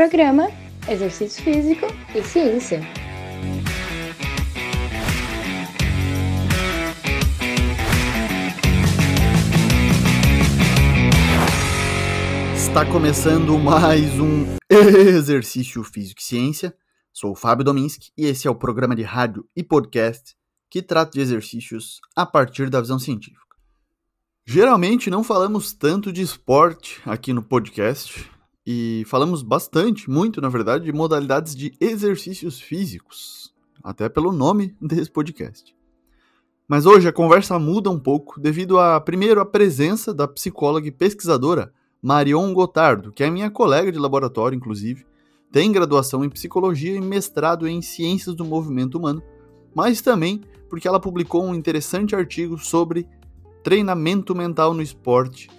programa Exercício Físico e Ciência. Está começando mais um Exercício Físico e Ciência. Sou o Fábio Dominski e esse é o programa de rádio e podcast que trata de exercícios a partir da visão científica. Geralmente não falamos tanto de esporte aqui no podcast e falamos bastante, muito na verdade, de modalidades de exercícios físicos, até pelo nome desse podcast. Mas hoje a conversa muda um pouco devido a, primeiro, a presença da psicóloga e pesquisadora Marion Gotardo, que é minha colega de laboratório, inclusive, tem graduação em psicologia e mestrado em ciências do movimento humano, mas também porque ela publicou um interessante artigo sobre treinamento mental no esporte.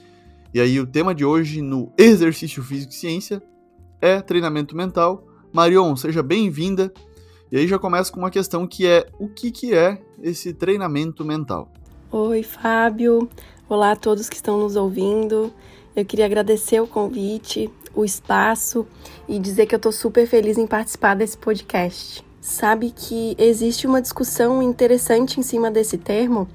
E aí o tema de hoje no Exercício Físico e Ciência é treinamento mental. Marion, seja bem-vinda. E aí já começa com uma questão que é o que, que é esse treinamento mental? Oi, Fábio. Olá a todos que estão nos ouvindo. Eu queria agradecer o convite, o espaço e dizer que eu estou super feliz em participar desse podcast. Sabe que existe uma discussão interessante em cima desse termo,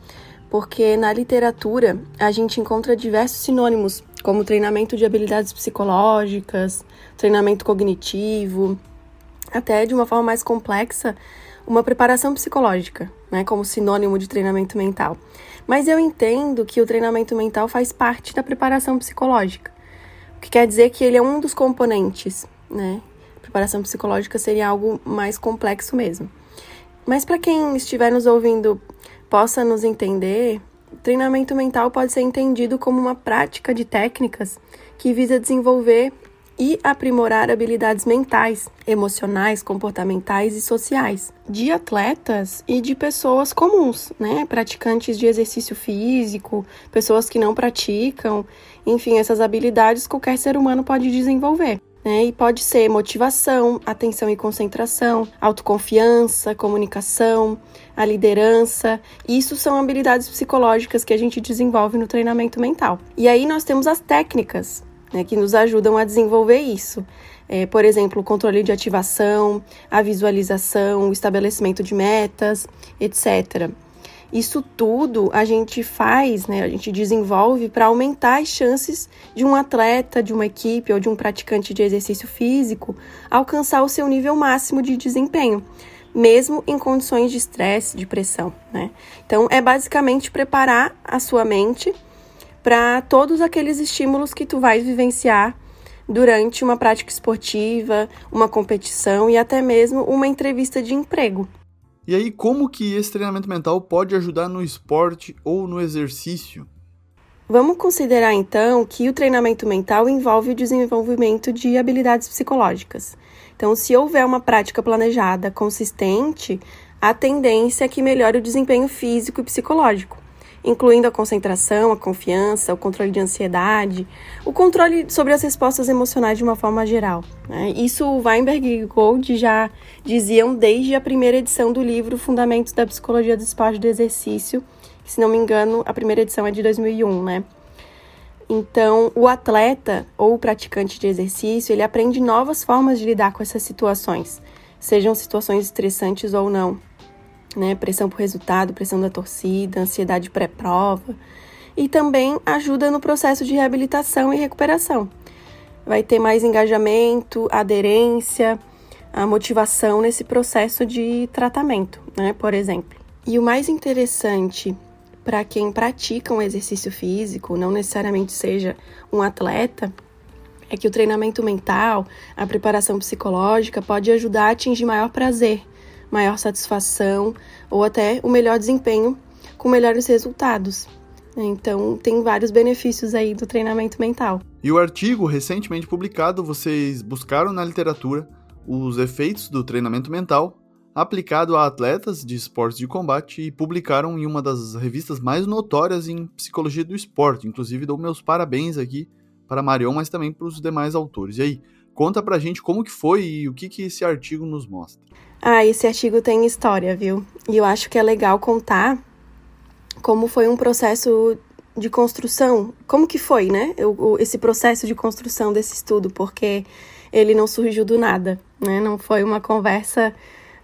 porque na literatura a gente encontra diversos sinônimos, como treinamento de habilidades psicológicas, treinamento cognitivo, até de uma forma mais complexa, uma preparação psicológica, né, como sinônimo de treinamento mental. Mas eu entendo que o treinamento mental faz parte da preparação psicológica, o que quer dizer que ele é um dos componentes, né? preparação psicológica seria algo mais complexo mesmo. Mas para quem estiver nos ouvindo possa nos entender, treinamento mental pode ser entendido como uma prática de técnicas que visa desenvolver e aprimorar habilidades mentais, emocionais, comportamentais e sociais de atletas e de pessoas comuns, né? Praticantes de exercício físico, pessoas que não praticam, enfim, essas habilidades qualquer ser humano pode desenvolver. Né? E pode ser motivação, atenção e concentração, autoconfiança, comunicação, a liderança. Isso são habilidades psicológicas que a gente desenvolve no treinamento mental. E aí nós temos as técnicas né, que nos ajudam a desenvolver isso. É, por exemplo, o controle de ativação, a visualização, o estabelecimento de metas, etc. Isso tudo a gente faz, né, a gente desenvolve para aumentar as chances de um atleta, de uma equipe ou de um praticante de exercício físico alcançar o seu nível máximo de desempenho, mesmo em condições de estresse, de pressão. Né? Então, é basicamente preparar a sua mente para todos aqueles estímulos que tu vais vivenciar durante uma prática esportiva, uma competição e até mesmo uma entrevista de emprego. E aí, como que esse treinamento mental pode ajudar no esporte ou no exercício? Vamos considerar então que o treinamento mental envolve o desenvolvimento de habilidades psicológicas. Então, se houver uma prática planejada, consistente, a tendência é que melhore o desempenho físico e psicológico incluindo a concentração, a confiança, o controle de ansiedade, o controle sobre as respostas emocionais de uma forma geral. Né? Isso Weinberg e Gold já diziam desde a primeira edição do livro Fundamentos da Psicologia do Esporte e do Exercício, que, se não me engano, a primeira edição é de 2001, né? Então, o atleta ou o praticante de exercício, ele aprende novas formas de lidar com essas situações, sejam situações estressantes ou não né? Pressão por resultado, pressão da torcida, ansiedade pré-prova. E também ajuda no processo de reabilitação e recuperação. Vai ter mais engajamento, aderência, a motivação nesse processo de tratamento, né? Por exemplo. E o mais interessante para quem pratica um exercício físico, não necessariamente seja um atleta, é que o treinamento mental, a preparação psicológica pode ajudar a atingir maior prazer maior satisfação ou até o melhor desempenho com melhores resultados. Então, tem vários benefícios aí do treinamento mental. E o artigo recentemente publicado, vocês buscaram na literatura os efeitos do treinamento mental aplicado a atletas de esportes de combate e publicaram em uma das revistas mais notórias em psicologia do esporte. Inclusive, dou meus parabéns aqui para Marion, mas também para os demais autores. E aí, conta pra gente como que foi e o que, que esse artigo nos mostra. Ah, esse artigo tem história, viu? E eu acho que é legal contar como foi um processo de construção. Como que foi, né? esse processo de construção desse estudo, porque ele não surgiu do nada, né? Não foi uma conversa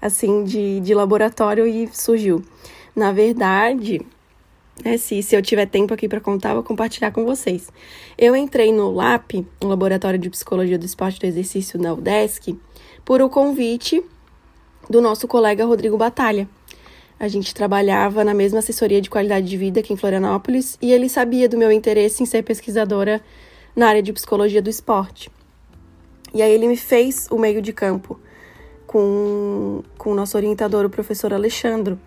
assim de, de laboratório e surgiu. Na verdade, né, se, se eu tiver tempo aqui para contar, vou compartilhar com vocês. Eu entrei no LAP, o Laboratório de Psicologia do Esporte e do Exercício na UDESC, por o convite do nosso colega Rodrigo Batalha. A gente trabalhava na mesma assessoria de qualidade de vida aqui em Florianópolis e ele sabia do meu interesse em ser pesquisadora na área de psicologia do esporte. E aí ele me fez o meio de campo com, com o nosso orientador, o professor Alexandre.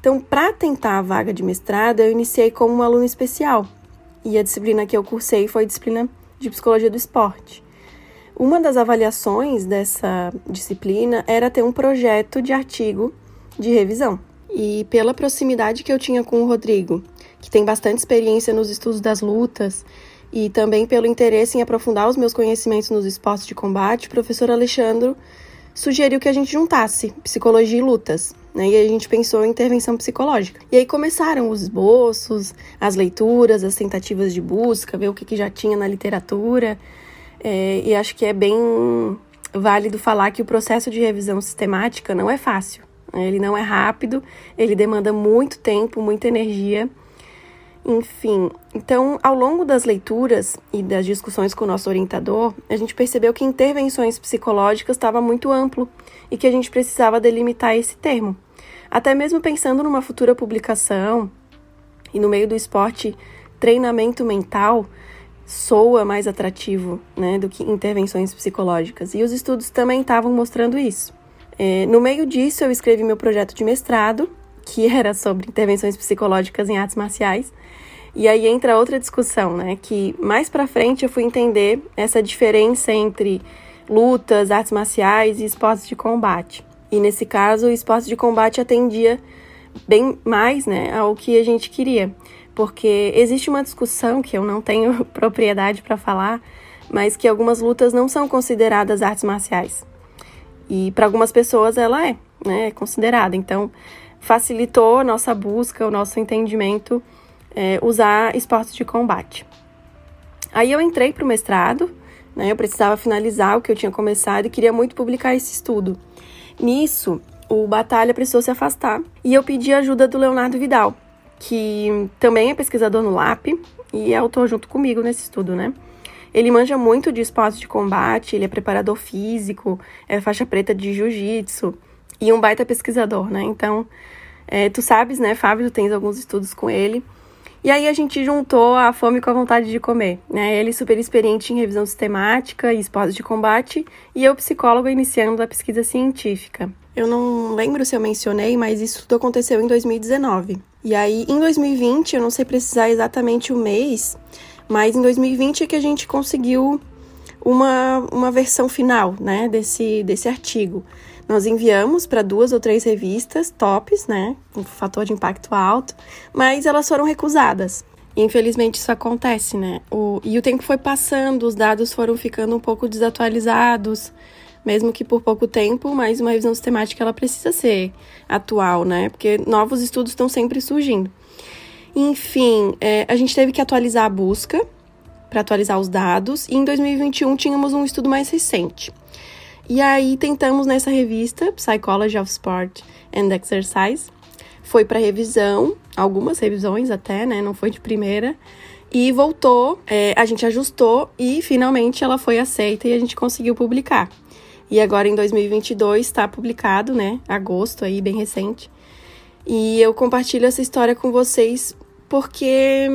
Então, para tentar a vaga de mestrado, eu iniciei como um aluno especial. E a disciplina que eu cursei foi disciplina de psicologia do esporte. Uma das avaliações dessa disciplina era ter um projeto de artigo de revisão. E pela proximidade que eu tinha com o Rodrigo, que tem bastante experiência nos estudos das lutas, e também pelo interesse em aprofundar os meus conhecimentos nos esportes de combate, o professor Alexandre sugeriu que a gente juntasse psicologia e lutas. Né? E a gente pensou em intervenção psicológica. E aí começaram os esboços, as leituras, as tentativas de busca, ver o que, que já tinha na literatura. É, e acho que é bem válido falar que o processo de revisão sistemática não é fácil. Né? Ele não é rápido, ele demanda muito tempo, muita energia. Enfim, então, ao longo das leituras e das discussões com o nosso orientador, a gente percebeu que intervenções psicológicas estava muito amplo e que a gente precisava delimitar esse termo. Até mesmo pensando numa futura publicação e no meio do esporte, treinamento mental soa mais atrativo né, do que intervenções psicológicas. E os estudos também estavam mostrando isso. É, no meio disso, eu escrevi meu projeto de mestrado, que era sobre intervenções psicológicas em artes marciais. E aí entra outra discussão, né? Que mais para frente eu fui entender essa diferença entre lutas, artes marciais e esportes de combate. E nesse caso, o esporte de combate atendia bem mais, né, ao que a gente queria, porque existe uma discussão que eu não tenho propriedade para falar, mas que algumas lutas não são consideradas artes marciais. E para algumas pessoas ela é, né, é considerada. Então, facilitou a nossa busca, o nosso entendimento é, usar esportes de combate. Aí eu entrei para o mestrado, né, eu precisava finalizar o que eu tinha começado e queria muito publicar esse estudo. Nisso, o Batalha precisou se afastar e eu pedi a ajuda do Leonardo Vidal, que também é pesquisador no LAP e é autor junto comigo nesse estudo, né? Ele manja muito de esportes de combate, ele é preparador físico, é faixa preta de jiu-jitsu e um baita pesquisador, né? Então, é, tu sabes, né, Fábio, tu tens alguns estudos com ele. E aí a gente juntou a fome com a vontade de comer, né? Ele super experiente em revisão sistemática e esportes de combate, e eu psicóloga iniciando a pesquisa científica. Eu não lembro se eu mencionei, mas isso tudo aconteceu em 2019. E aí, em 2020, eu não sei precisar exatamente o mês, mas em 2020 é que a gente conseguiu uma, uma versão final, né, desse, desse artigo. Nós enviamos para duas ou três revistas tops, né, com fator de impacto alto, mas elas foram recusadas. Infelizmente isso acontece, né? O, e o tempo foi passando, os dados foram ficando um pouco desatualizados, mesmo que por pouco tempo, mas uma revisão sistemática ela precisa ser atual, né? Porque novos estudos estão sempre surgindo. Enfim, é, a gente teve que atualizar a busca para atualizar os dados, e em 2021 tínhamos um estudo mais recente. E aí tentamos nessa revista, Psychology of Sport and Exercise, foi para revisão, algumas revisões até, né? Não foi de primeira. E voltou, é, a gente ajustou e finalmente ela foi aceita e a gente conseguiu publicar. E agora em 2022 está publicado, né? Agosto aí, bem recente. E eu compartilho essa história com vocês porque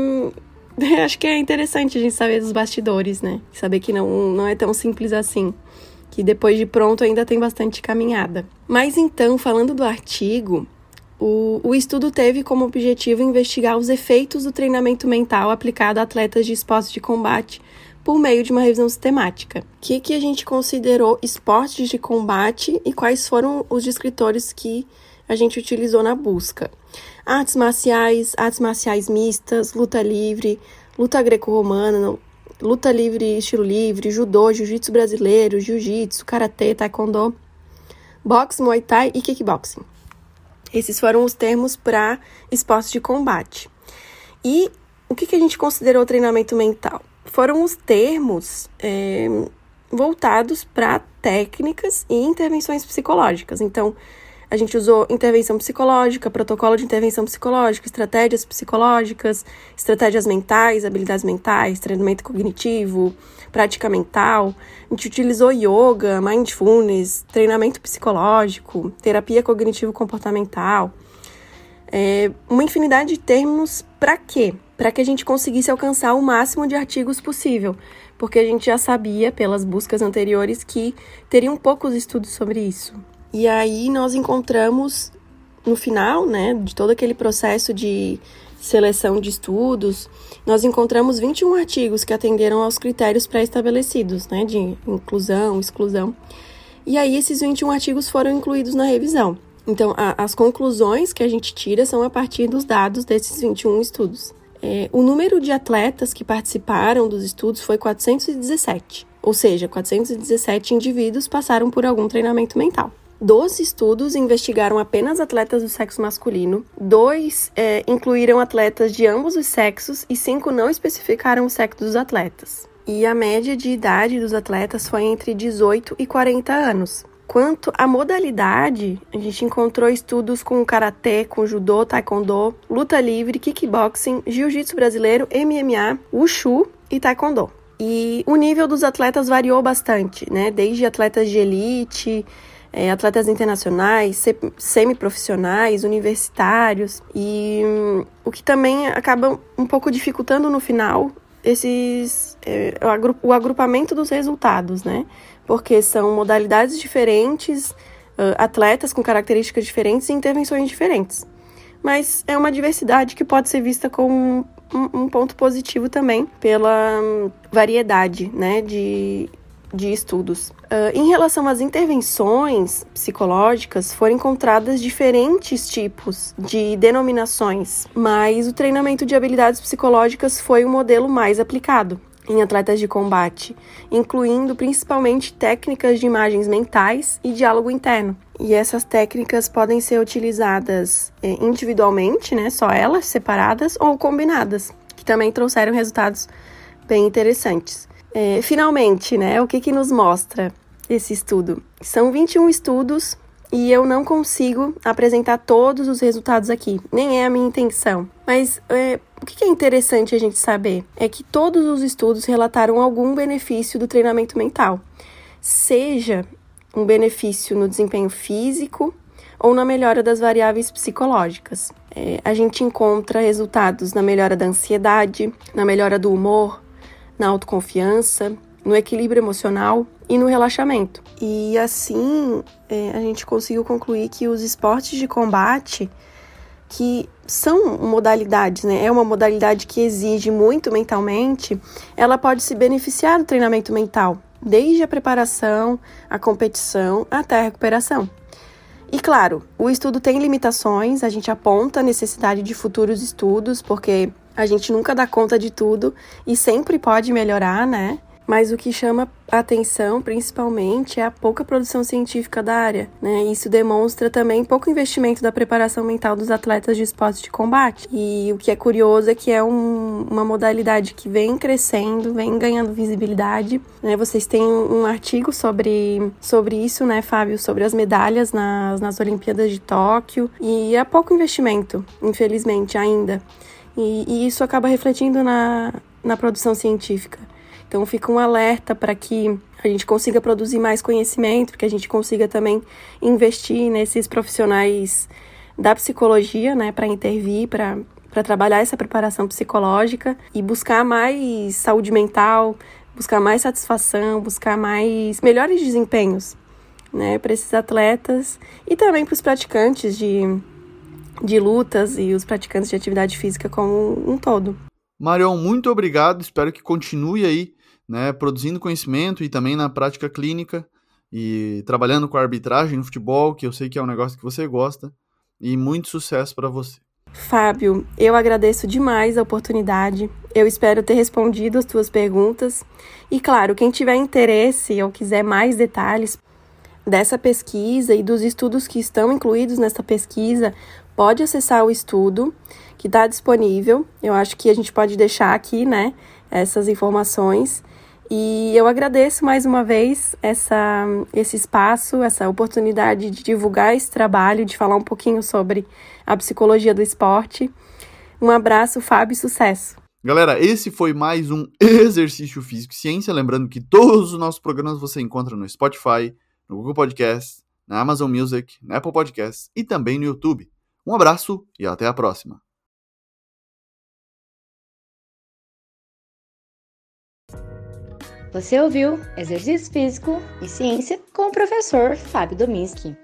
acho que é interessante a gente saber dos bastidores, né? Saber que não, não é tão simples assim que depois de pronto ainda tem bastante caminhada. Mas então, falando do artigo, o, o estudo teve como objetivo investigar os efeitos do treinamento mental aplicado a atletas de esportes de combate por meio de uma revisão sistemática. O que, que a gente considerou esportes de combate e quais foram os descritores que a gente utilizou na busca? Artes marciais, artes marciais mistas, luta livre, luta greco-romana, luta livre, estilo livre, judô, jiu-jitsu brasileiro, jiu-jitsu, karatê, taekwondo, boxe, muay thai e kickboxing. Esses foram os termos para esportes de combate. E o que, que a gente considerou treinamento mental? Foram os termos é, voltados para técnicas e intervenções psicológicas. Então, a gente usou intervenção psicológica, protocolo de intervenção psicológica, estratégias psicológicas, estratégias mentais, habilidades mentais, treinamento cognitivo, prática mental. A gente utilizou yoga, mindfulness, treinamento psicológico, terapia cognitivo-comportamental. É, uma infinidade de termos para quê? Para que a gente conseguisse alcançar o máximo de artigos possível, porque a gente já sabia pelas buscas anteriores que teriam poucos estudos sobre isso. E aí nós encontramos no final, né, de todo aquele processo de seleção de estudos, nós encontramos 21 artigos que atenderam aos critérios pré-estabelecidos, né, de inclusão, exclusão. E aí esses 21 artigos foram incluídos na revisão. Então, a, as conclusões que a gente tira são a partir dos dados desses 21 estudos. É, o número de atletas que participaram dos estudos foi 417, ou seja, 417 indivíduos passaram por algum treinamento mental. Doze estudos investigaram apenas atletas do sexo masculino, dois é, incluíram atletas de ambos os sexos e cinco não especificaram o sexo dos atletas. E a média de idade dos atletas foi entre 18 e 40 anos. Quanto à modalidade, a gente encontrou estudos com karatê, com judô, taekwondo, luta livre, kickboxing, jiu-jitsu brasileiro, MMA, wushu e taekwondo. E o nível dos atletas variou bastante, né? Desde atletas de elite, é, atletas internacionais, semiprofissionais, universitários, e um, o que também acaba um pouco dificultando no final esses é, o agrupamento dos resultados, né? Porque são modalidades diferentes, uh, atletas com características diferentes e intervenções diferentes. Mas é uma diversidade que pode ser vista como um, um ponto positivo também pela um, variedade, né, de de estudos. Uh, em relação às intervenções psicológicas, foram encontradas diferentes tipos de denominações, mas o treinamento de habilidades psicológicas foi o modelo mais aplicado em atletas de combate, incluindo principalmente técnicas de imagens mentais e diálogo interno. E essas técnicas podem ser utilizadas eh, individualmente, né, só elas separadas ou combinadas, que também trouxeram resultados bem interessantes. É, finalmente, né, o que, que nos mostra esse estudo? São 21 estudos e eu não consigo apresentar todos os resultados aqui, nem é a minha intenção. Mas é, o que é interessante a gente saber é que todos os estudos relataram algum benefício do treinamento mental, seja um benefício no desempenho físico ou na melhora das variáveis psicológicas. É, a gente encontra resultados na melhora da ansiedade, na melhora do humor, na autoconfiança, no equilíbrio emocional e no relaxamento. E assim é, a gente conseguiu concluir que os esportes de combate, que são modalidades, né? É uma modalidade que exige muito mentalmente, ela pode se beneficiar do treinamento mental, desde a preparação, a competição até a recuperação. E claro, o estudo tem limitações, a gente aponta a necessidade de futuros estudos, porque a gente nunca dá conta de tudo e sempre pode melhorar, né? Mas o que chama atenção, principalmente, é a pouca produção científica da área. Né? Isso demonstra também pouco investimento da preparação mental dos atletas de esportes de combate. E o que é curioso é que é um, uma modalidade que vem crescendo, vem ganhando visibilidade. Né? Vocês têm um artigo sobre, sobre isso, né, Fábio? Sobre as medalhas nas, nas Olimpíadas de Tóquio. E há pouco investimento, infelizmente, ainda. E, e isso acaba refletindo na, na produção científica. Então fica um alerta para que a gente consiga produzir mais conhecimento, que a gente consiga também investir nesses profissionais da psicologia, né, para intervir, para para trabalhar essa preparação psicológica e buscar mais saúde mental, buscar mais satisfação, buscar mais melhores desempenhos, né, para esses atletas e também para os praticantes de, de lutas e os praticantes de atividade física como um todo. Marion, muito obrigado. Espero que continue aí né, produzindo conhecimento e também na prática clínica e trabalhando com a arbitragem no futebol, que eu sei que é um negócio que você gosta, e muito sucesso para você. Fábio, eu agradeço demais a oportunidade. Eu espero ter respondido as tuas perguntas. E claro, quem tiver interesse ou quiser mais detalhes dessa pesquisa e dos estudos que estão incluídos nessa pesquisa, pode acessar o estudo que está disponível. Eu acho que a gente pode deixar aqui, né, essas informações E eu agradeço mais uma vez essa, esse espaço, essa oportunidade de divulgar esse trabalho, de falar um pouquinho sobre a psicologia do esporte. Um abraço, Fábio, sucesso! Galera, esse foi mais um Exercício Físico e Ciência. Lembrando que todos os nossos programas você encontra no Spotify, no Google Podcast, na Amazon Music, na Apple Podcasts e também no YouTube. Um abraço e até a próxima! Você ouviu Exercício Físico e Ciência com o professor Fábio Dominski.